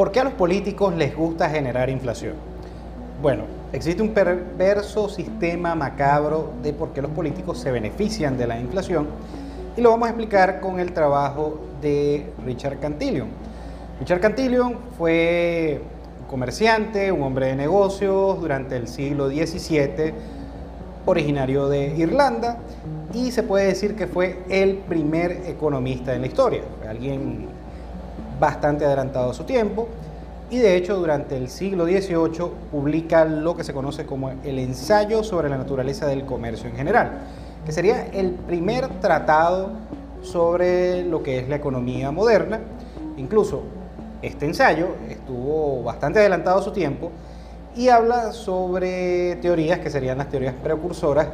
¿Por qué a los políticos les gusta generar inflación? Bueno, existe un perverso sistema macabro de por qué los políticos se benefician de la inflación y lo vamos a explicar con el trabajo de Richard Cantillon. Richard Cantillon fue un comerciante, un hombre de negocios durante el siglo XVII, originario de Irlanda y se puede decir que fue el primer economista en la historia, alguien bastante adelantado a su tiempo y de hecho durante el siglo XVIII publica lo que se conoce como el ensayo sobre la naturaleza del comercio en general, que sería el primer tratado sobre lo que es la economía moderna. Incluso este ensayo estuvo bastante adelantado a su tiempo y habla sobre teorías que serían las teorías precursoras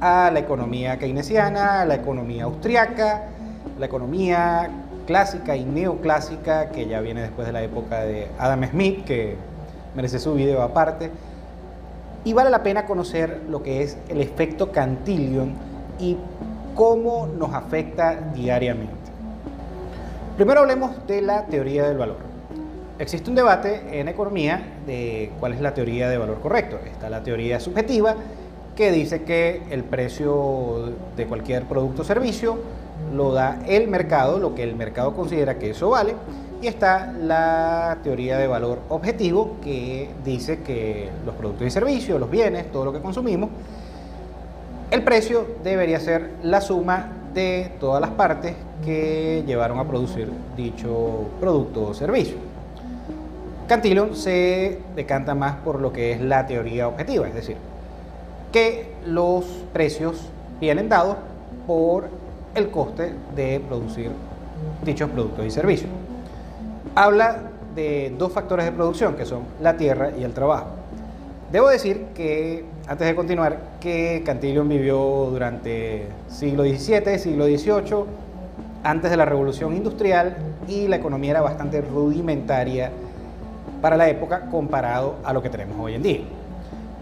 a la economía keynesiana, a la economía austriaca, la economía clásica y neoclásica, que ya viene después de la época de Adam Smith, que merece su video aparte. Y vale la pena conocer lo que es el efecto Cantillon y cómo nos afecta diariamente. Primero hablemos de la teoría del valor. Existe un debate en economía de cuál es la teoría de valor correcto. Está la teoría subjetiva que dice que el precio de cualquier producto o servicio lo da el mercado, lo que el mercado considera que eso vale, y está la teoría de valor objetivo que dice que los productos y servicios, los bienes, todo lo que consumimos, el precio debería ser la suma de todas las partes que llevaron a producir dicho producto o servicio. Cantillon se decanta más por lo que es la teoría objetiva, es decir, que los precios vienen dados por el coste de producir dichos productos y servicios. Habla de dos factores de producción que son la tierra y el trabajo. Debo decir que, antes de continuar, que Cantillon vivió durante siglo XVII, siglo XVIII, antes de la revolución industrial y la economía era bastante rudimentaria para la época comparado a lo que tenemos hoy en día.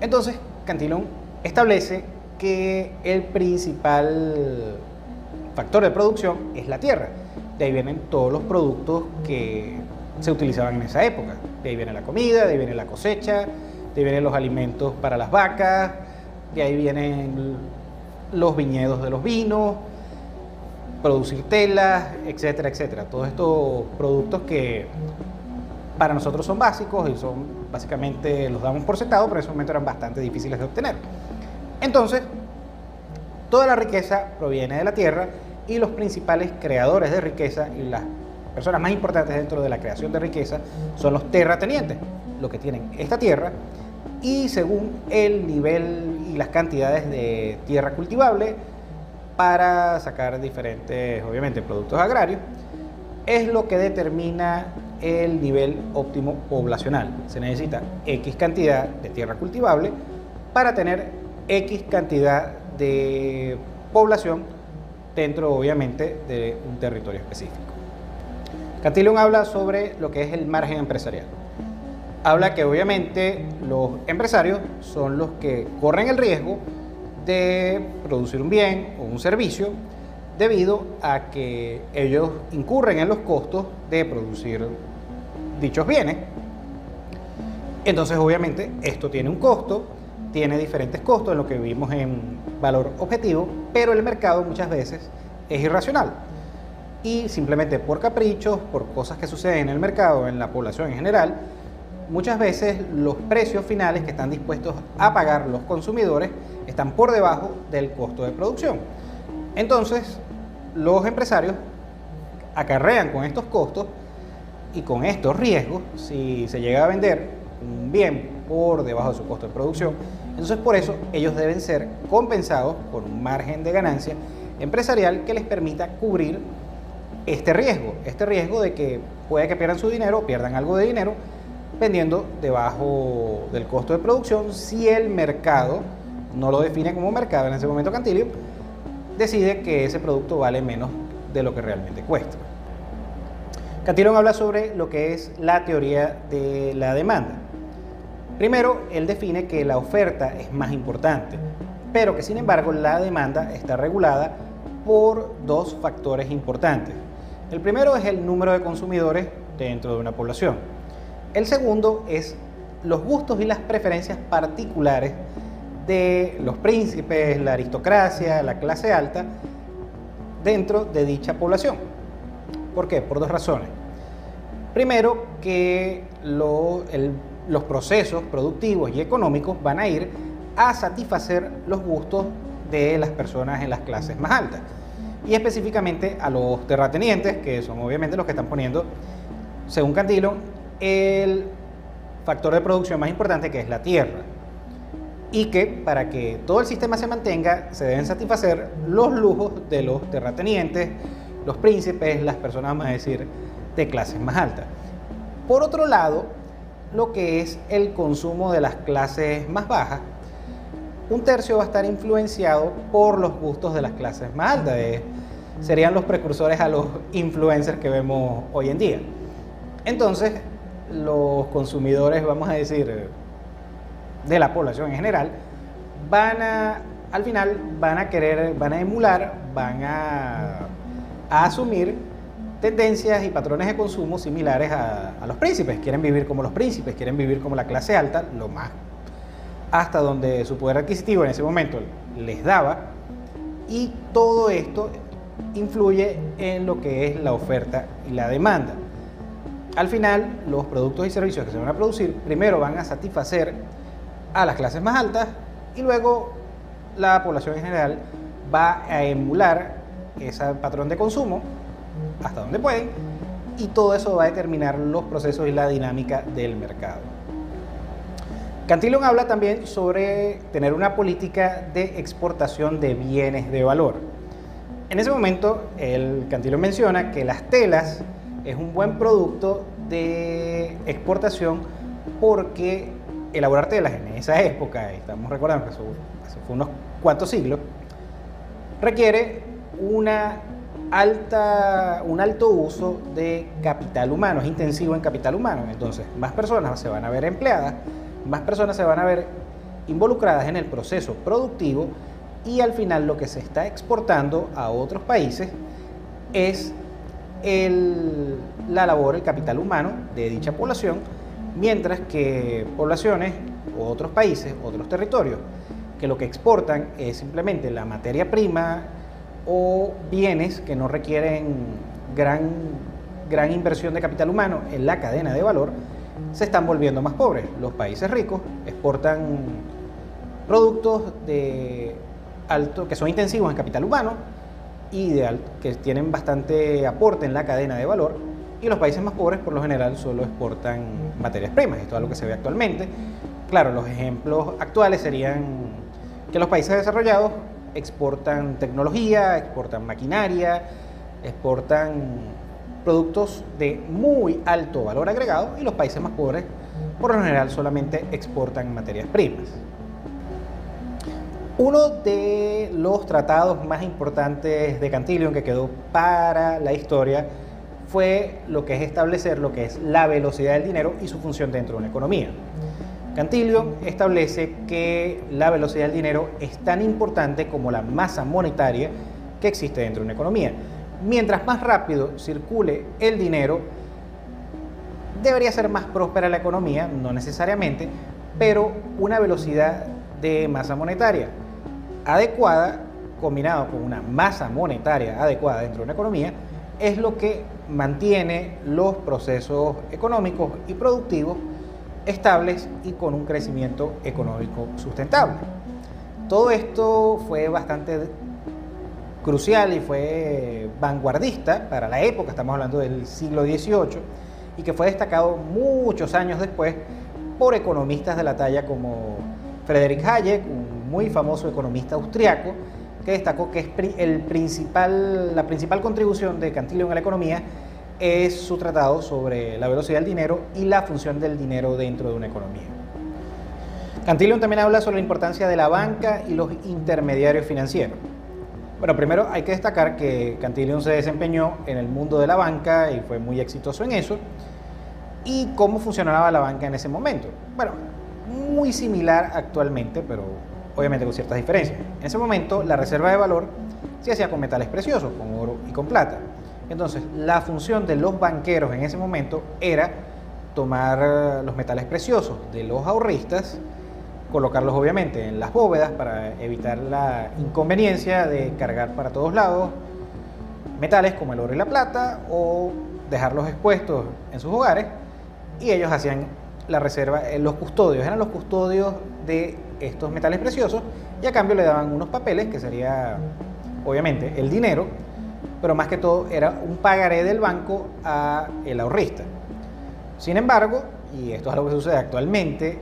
Entonces, Cantillon establece que el principal factor de producción es la tierra. De ahí vienen todos los productos que se utilizaban en esa época. De ahí viene la comida, de ahí viene la cosecha, de ahí vienen los alimentos para las vacas, de ahí vienen los viñedos de los vinos, producir telas, etcétera, etcétera. Todos estos productos que para nosotros son básicos y son básicamente los damos por sentado, pero en ese momento eran bastante difíciles de obtener. Entonces, Toda la riqueza proviene de la tierra y los principales creadores de riqueza y las personas más importantes dentro de la creación de riqueza son los terratenientes, los que tienen esta tierra y según el nivel y las cantidades de tierra cultivable para sacar diferentes, obviamente, productos agrarios, es lo que determina el nivel óptimo poblacional. Se necesita X cantidad de tierra cultivable para tener X cantidad de población dentro obviamente de un territorio específico. Cantillon habla sobre lo que es el margen empresarial. Habla que obviamente los empresarios son los que corren el riesgo de producir un bien o un servicio debido a que ellos incurren en los costos de producir dichos bienes. Entonces obviamente esto tiene un costo tiene diferentes costos en lo que vivimos en valor objetivo, pero el mercado muchas veces es irracional. Y simplemente por caprichos, por cosas que suceden en el mercado, en la población en general, muchas veces los precios finales que están dispuestos a pagar los consumidores están por debajo del costo de producción. Entonces, los empresarios acarrean con estos costos y con estos riesgos, si se llega a vender un bien por debajo de su costo de producción, entonces por eso ellos deben ser compensados por un margen de ganancia empresarial que les permita cubrir este riesgo, este riesgo de que puede que pierdan su dinero pierdan algo de dinero vendiendo debajo del costo de producción si el mercado no lo define como mercado en ese momento Cantilio, decide que ese producto vale menos de lo que realmente cuesta. Cantillon habla sobre lo que es la teoría de la demanda. Primero, él define que la oferta es más importante, pero que sin embargo la demanda está regulada por dos factores importantes. El primero es el número de consumidores dentro de una población. El segundo es los gustos y las preferencias particulares de los príncipes, la aristocracia, la clase alta, dentro de dicha población. ¿Por qué? Por dos razones. Primero, que los procesos productivos y económicos van a ir a satisfacer los gustos de las personas en las clases más altas. Y específicamente a los terratenientes, que son obviamente los que están poniendo, según Cantilo, el factor de producción más importante que es la tierra. Y que para que todo el sistema se mantenga se deben satisfacer los lujos de los terratenientes, los príncipes, las personas, vamos a decir, de clases más altas. Por otro lado, lo que es el consumo de las clases más bajas, un tercio va a estar influenciado por los gustos de las clases más altas. serían los precursores a los influencers que vemos hoy en día. Entonces, los consumidores, vamos a decir, de la población en general, van a, al final, van a querer, van a emular, van a, asumir tendencias y patrones de consumo similares a, los príncipes. Quieren vivir como los príncipes, quieren vivir como la clase alta, lo más hasta donde su poder adquisitivo en ese momento les daba. Y todo esto influye en lo que es la oferta y la demanda. Al final, los productos y servicios que se van a producir primero van a satisfacer a las clases más altas y luego la población en general va a emular ese patrón de consumo hasta donde pueden y todo eso va a determinar los procesos y la dinámica del mercado. Cantillon habla también sobre tener una política de exportación de bienes de valor. En ese momento, el Cantillon menciona que las telas es un buen producto de exportación porque elaborar telas en esa época, estamos recordando que eso, fue unos cuantos siglos, requiere una alta, un alto uso de capital humano, es intensivo en capital humano. Entonces, más personas se van a ver empleadas, más personas se van a ver involucradas en el proceso productivo y al final lo que se está exportando a otros países es la labor, el capital humano de dicha población, mientras que poblaciones o otros países, otros territorios, que lo que exportan es simplemente la materia prima o bienes que no requieren gran, gran inversión de capital humano en la cadena de valor, se están volviendo más pobres. Los países ricos exportan productos de alto, que son intensivos en capital humano, ideal, que tienen bastante aporte en la cadena de valor, y los países más pobres por lo general solo exportan materias primas, esto es algo que se ve actualmente. Claro, los ejemplos actuales serían que los países desarrollados exportan tecnología, exportan maquinaria, exportan productos de muy alto valor agregado y los países más pobres por lo general solamente exportan materias primas. Uno de los tratados más importantes de Cantillon que quedó para la historia fue lo que es establecer lo que es la velocidad del dinero y su función dentro de una economía. Cantillon establece que la velocidad del dinero es tan importante como la masa monetaria que existe dentro de una economía. Mientras más rápido circule el dinero, debería ser más próspera la economía, no necesariamente, pero una velocidad de masa monetaria adecuada, combinado con una masa monetaria adecuada dentro de una economía, es lo que mantiene los procesos económicos y productivos estables y con un crecimiento económico sustentable. Todo esto fue bastante crucial y fue vanguardista para la época, estamos hablando del siglo XVIII, y que fue destacado muchos años después por economistas de la talla como Friedrich Hayek, un muy famoso economista austriaco, que destacó que es el principal, la principal contribución de Cantillon a la economía es su tratado sobre la velocidad del dinero y la función del dinero dentro de una economía. Cantillon también habla sobre la importancia de la banca y los intermediarios financieros. Bueno, primero hay que destacar que Cantillon se desempeñó en el mundo de la banca y fue muy exitoso en eso. ¿Y cómo funcionaba la banca en ese momento? Bueno, muy similar actualmente, pero obviamente con ciertas diferencias. En ese momento la reserva de valor se hacía con metales preciosos, con oro y con plata. Entonces, la función de los banqueros en ese momento era tomar eh, los metales preciosos de los ahorristas, colocarlos obviamente en las bóvedas para evitar la inconveniencia de cargar para todos lados metales como el oro y la plata o dejarlos expuestos en sus hogares y ellos hacían la reserva, en los custodios, eran los custodios de estos metales preciosos y a cambio le daban unos papeles que sería obviamente el dinero, pero más que todo era un pagaré del banco a el ahorrista. Sin embargo, y esto es algo que sucede actualmente,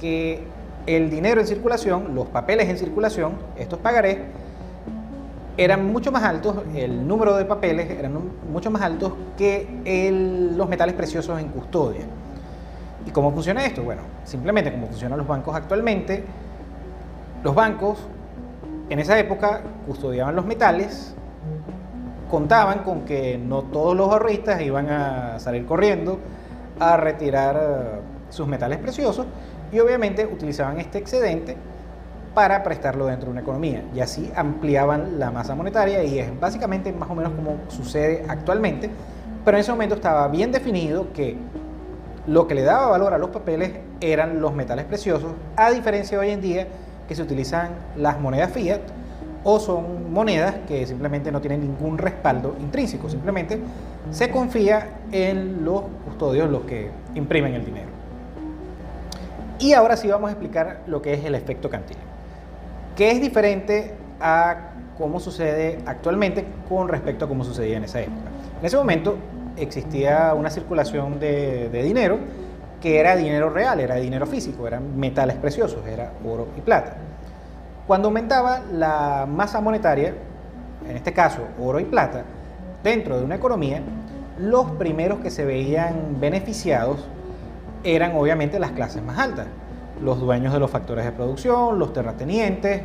que el dinero en circulación, los papeles en circulación, estos pagarés, eran mucho más altos, el número de papeles eran mucho más altos que los metales preciosos en custodia. ¿Y cómo funciona esto? Bueno, simplemente como funcionan los bancos actualmente, los bancos en esa época custodiaban los metales, contaban con que no todos los ahorristas iban a salir corriendo a retirar eh, sus metales preciosos y obviamente utilizaban este excedente para prestarlo dentro de una economía. Y así ampliaban la masa monetaria y es básicamente más o menos como sucede actualmente, pero en ese momento estaba bien definido que lo que le daba valor a los papeles eran los metales preciosos, a diferencia de hoy en día que se utilizan las monedas fiat o son monedas que simplemente no tienen ningún respaldo intrínseco, simplemente se confía en los custodios, los que imprimen el dinero. Y ahora sí vamos a explicar lo que es el efecto Cantillon, que es diferente a cómo sucede actualmente con respecto a cómo sucedía en esa época. En ese momento existía una circulación de, de dinero que era dinero real, era dinero físico, eran metales preciosos, era oro y plata. Cuando aumentaba la masa monetaria, en este caso oro y plata, dentro de una economía, los primeros que se veían beneficiados eran obviamente las clases más altas, los dueños de los factores de producción, los terratenientes,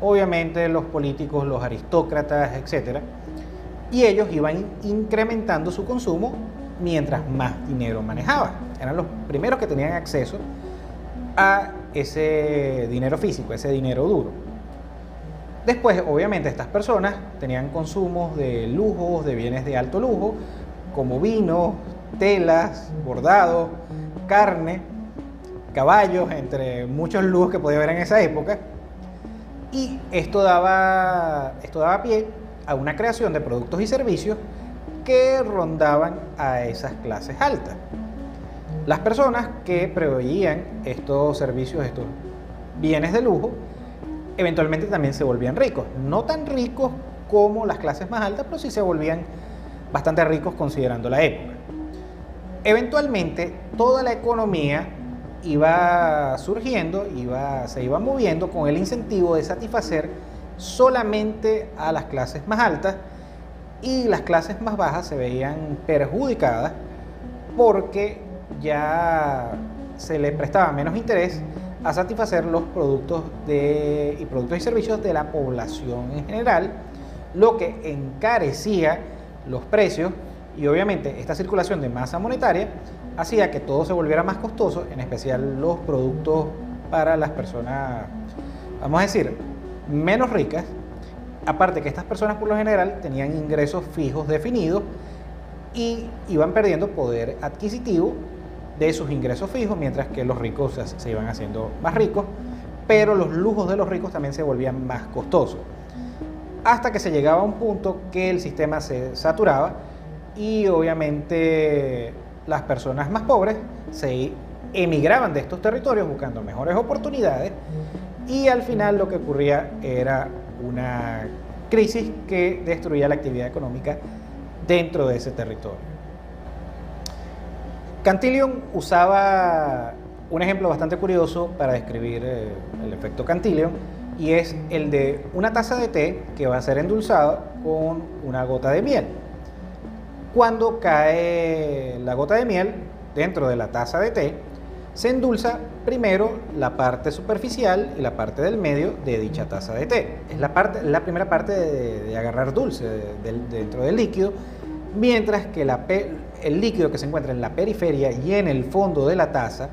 obviamente los políticos, los aristócratas, etc. Y ellos iban incrementando su consumo mientras más dinero manejaba. Eran los primeros que tenían acceso a ese dinero físico, ese dinero duro. Después, obviamente, estas personas tenían consumos de lujos, de bienes de alto lujo, como vino, telas, bordados, carne, caballos, entre muchos lujos que podía haber en esa época. Y esto daba, esto daba pie a una creación de productos y servicios que rondaban a esas clases altas. Las personas que proveían estos servicios, estos bienes de lujo, eventualmente también se volvían ricos. No tan ricos como las clases más altas, pero sí se volvían bastante ricos considerando la época. Eventualmente toda la economía iba surgiendo, iba, se iba moviendo con el incentivo de satisfacer solamente a las clases más altas y las clases más bajas se veían perjudicadas porque ya se le prestaba menos interés a satisfacer los productos de, y productos y servicios de la población en general, lo que encarecía los precios y obviamente esta circulación de masa monetaria hacía que todo se volviera más costoso, en especial los productos para las personas, vamos a decir, menos ricas, Aparte que estas personas por lo general tenían ingresos fijos definidos y iban perdiendo poder adquisitivo de sus ingresos fijos, mientras que los ricos se, iban haciendo más ricos, pero los lujos de los ricos también se volvían más costosos. Hasta que se llegaba a un punto que el sistema se saturaba y obviamente las personas más pobres se emigraban de estos territorios buscando mejores oportunidades y al final lo que ocurría era una crisis que destruía la actividad económica dentro de ese territorio. Cantillon usaba un ejemplo bastante curioso para describir eh, el efecto Cantillon y es el de una taza de té que va a ser endulzada con una gota de miel. Cuando cae la gota de miel dentro de la taza de té, se endulza primero la parte superficial y la parte del medio de dicha taza de té. Es la, la primera parte de, agarrar dulce dentro del líquido, mientras que el líquido que se encuentra en la periferia y en el fondo de la taza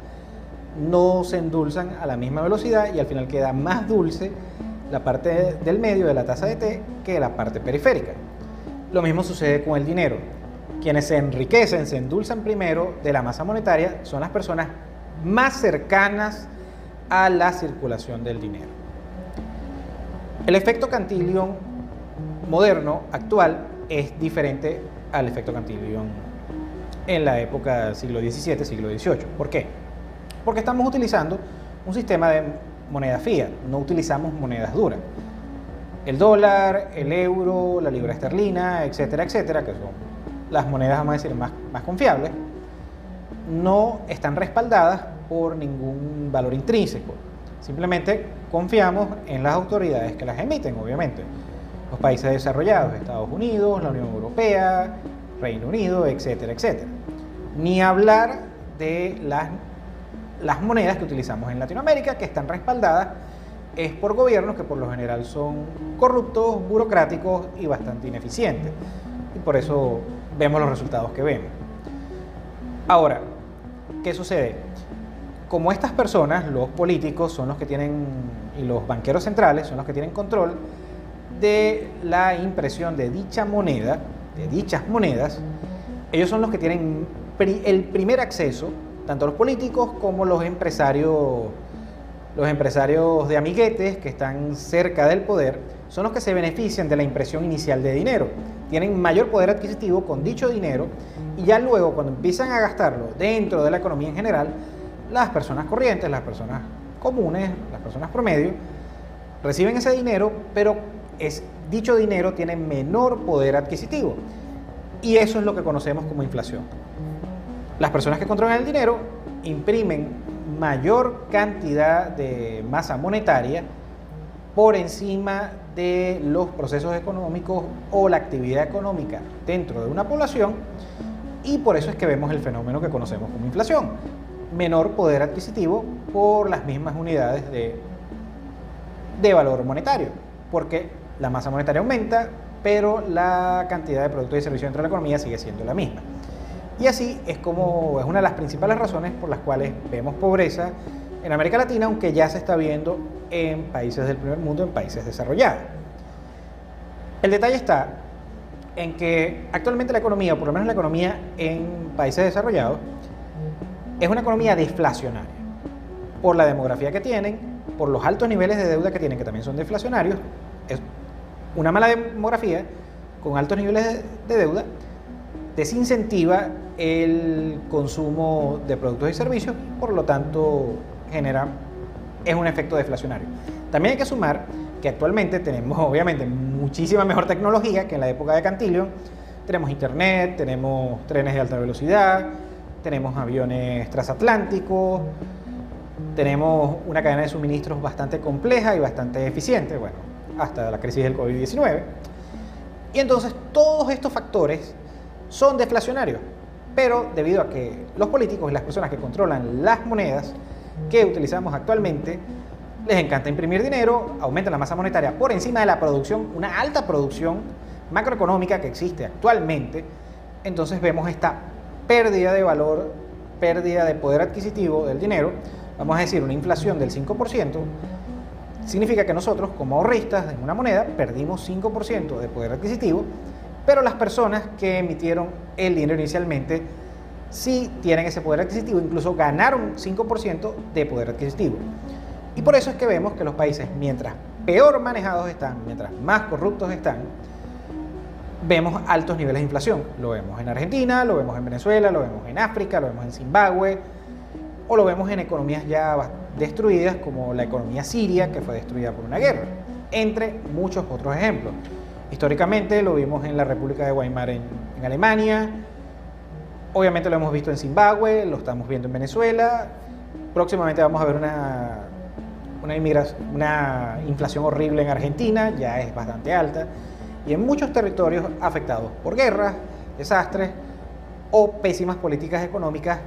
no se endulzan a la misma velocidad y al final queda más dulce la parte del medio de la taza de té que la parte periférica. Lo mismo sucede con el dinero. Quienes se enriquecen, se endulzan primero de la masa monetaria son las personas más cercanas a la circulación del dinero. El efecto Cantillon moderno, actual, es diferente al efecto Cantillon en la época del siglo XVII, siglo XVIII. ¿Por qué? Porque estamos utilizando un sistema de moneda fiat, no utilizamos monedas duras. El dólar, el euro, la libra esterlina, etcétera, etcétera, que son las monedas, vamos a decir, más, más confiables, no están respaldadas por ningún valor intrínseco. Simplemente confiamos en las autoridades que las emiten, obviamente. Los países desarrollados, Estados Unidos, la Unión Europea, Reino Unido, etcétera, etcétera. Ni hablar de las, monedas que utilizamos en Latinoamérica, que están respaldadas es por gobiernos que por lo general son corruptos, burocráticos y bastante ineficientes. Y por eso vemos los resultados que vemos. Ahora, ¿qué sucede? Como estas personas, los políticos, son los que tienen, y los banqueros centrales, son los que tienen control de la impresión de dicha moneda, de dichas monedas, ellos son los que tienen el primer acceso, tanto los políticos como los empresarios, los empresarios de amiguetes que están cerca del poder, son los que se benefician de la impresión inicial de dinero. Tienen mayor poder adquisitivo con dicho dinero y ya luego cuando empiezan a gastarlo dentro de la economía en general, las personas corrientes, las personas comunes, las personas promedio, reciben ese dinero, pero es, dicho dinero tiene menor poder adquisitivo. Y eso es lo que conocemos como inflación. Las personas que controlan el dinero imprimen mayor cantidad de masa monetaria por encima de los procesos económicos o la actividad económica dentro de una población y por eso es que vemos el fenómeno que conocemos como inflación. Menor poder adquisitivo por las mismas unidades de, de valor monetario, porque la masa monetaria aumenta, pero la cantidad de productos y servicios dentro de la economía sigue siendo la misma. Y así es como es una de las principales razones por las cuales vemos pobreza en América Latina, aunque ya se está viendo en países del primer mundo, en países desarrollados. El detalle está en que actualmente la economía, o por lo menos la economía en países desarrollados, es una economía deflacionaria, por la demografía que tienen, por los altos niveles de deuda que tienen, que también son deflacionarios, una mala demografía con altos niveles de deuda, desincentiva el consumo de productos y servicios, por lo tanto genera es un efecto deflacionario. También hay que sumar que actualmente tenemos obviamente muchísima mejor tecnología que en la época de Cantillon. Tenemos internet, tenemos trenes de alta velocidad, tenemos aviones transatlánticos, tenemos una cadena de suministros bastante compleja y bastante eficiente, bueno, hasta la crisis del COVID-19. Y entonces todos estos factores son deflacionarios, pero debido a que los políticos y las personas que controlan las monedas que utilizamos actualmente, les encanta imprimir dinero, aumentan la masa monetaria por encima de la producción, una alta producción macroeconómica que existe actualmente, entonces vemos esta pérdida de valor, pérdida de poder adquisitivo del dinero, vamos a decir una inflación del 5%, significa que nosotros como ahorristas en una moneda perdimos 5% de poder adquisitivo, pero las personas que emitieron el dinero inicialmente si tienen ese poder adquisitivo, incluso ganaron 5% de poder adquisitivo. Y por eso es que vemos que los países, mientras peor manejados están, mientras más corruptos están, vemos altos niveles de inflación. Lo vemos en Argentina, lo vemos en Venezuela, lo vemos en África, lo vemos en Zimbabue, o lo vemos en economías ya destruidas como la economía siria, que fue destruida por una guerra, entre muchos otros ejemplos. Históricamente lo vimos en la República de Weimar en, Alemania, Obviamente lo hemos visto en Zimbabue, lo estamos viendo en Venezuela. Próximamente vamos a ver una, una, una inflación horrible en Argentina, ya es bastante alta. Y en muchos territorios afectados por guerras, desastres o pésimas políticas económicas,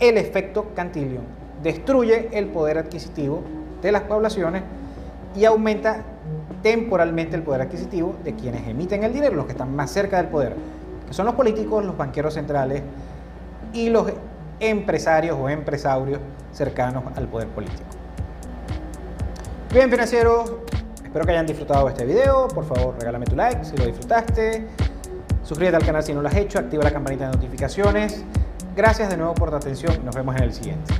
el efecto Cantillon destruye el poder adquisitivo de las poblaciones y aumenta temporalmente el poder adquisitivo de quienes emiten el dinero, los que están más cerca del poder, que son los políticos, los banqueros centrales, y los empresarios o empresarios cercanos al poder político. Bien financieros, espero que hayan disfrutado este video, por favor regálame tu like si lo disfrutaste, Suscríbete al canal si no lo has hecho, activa la campanita de notificaciones. Gracias de nuevo por tu atención nos vemos en el siguiente.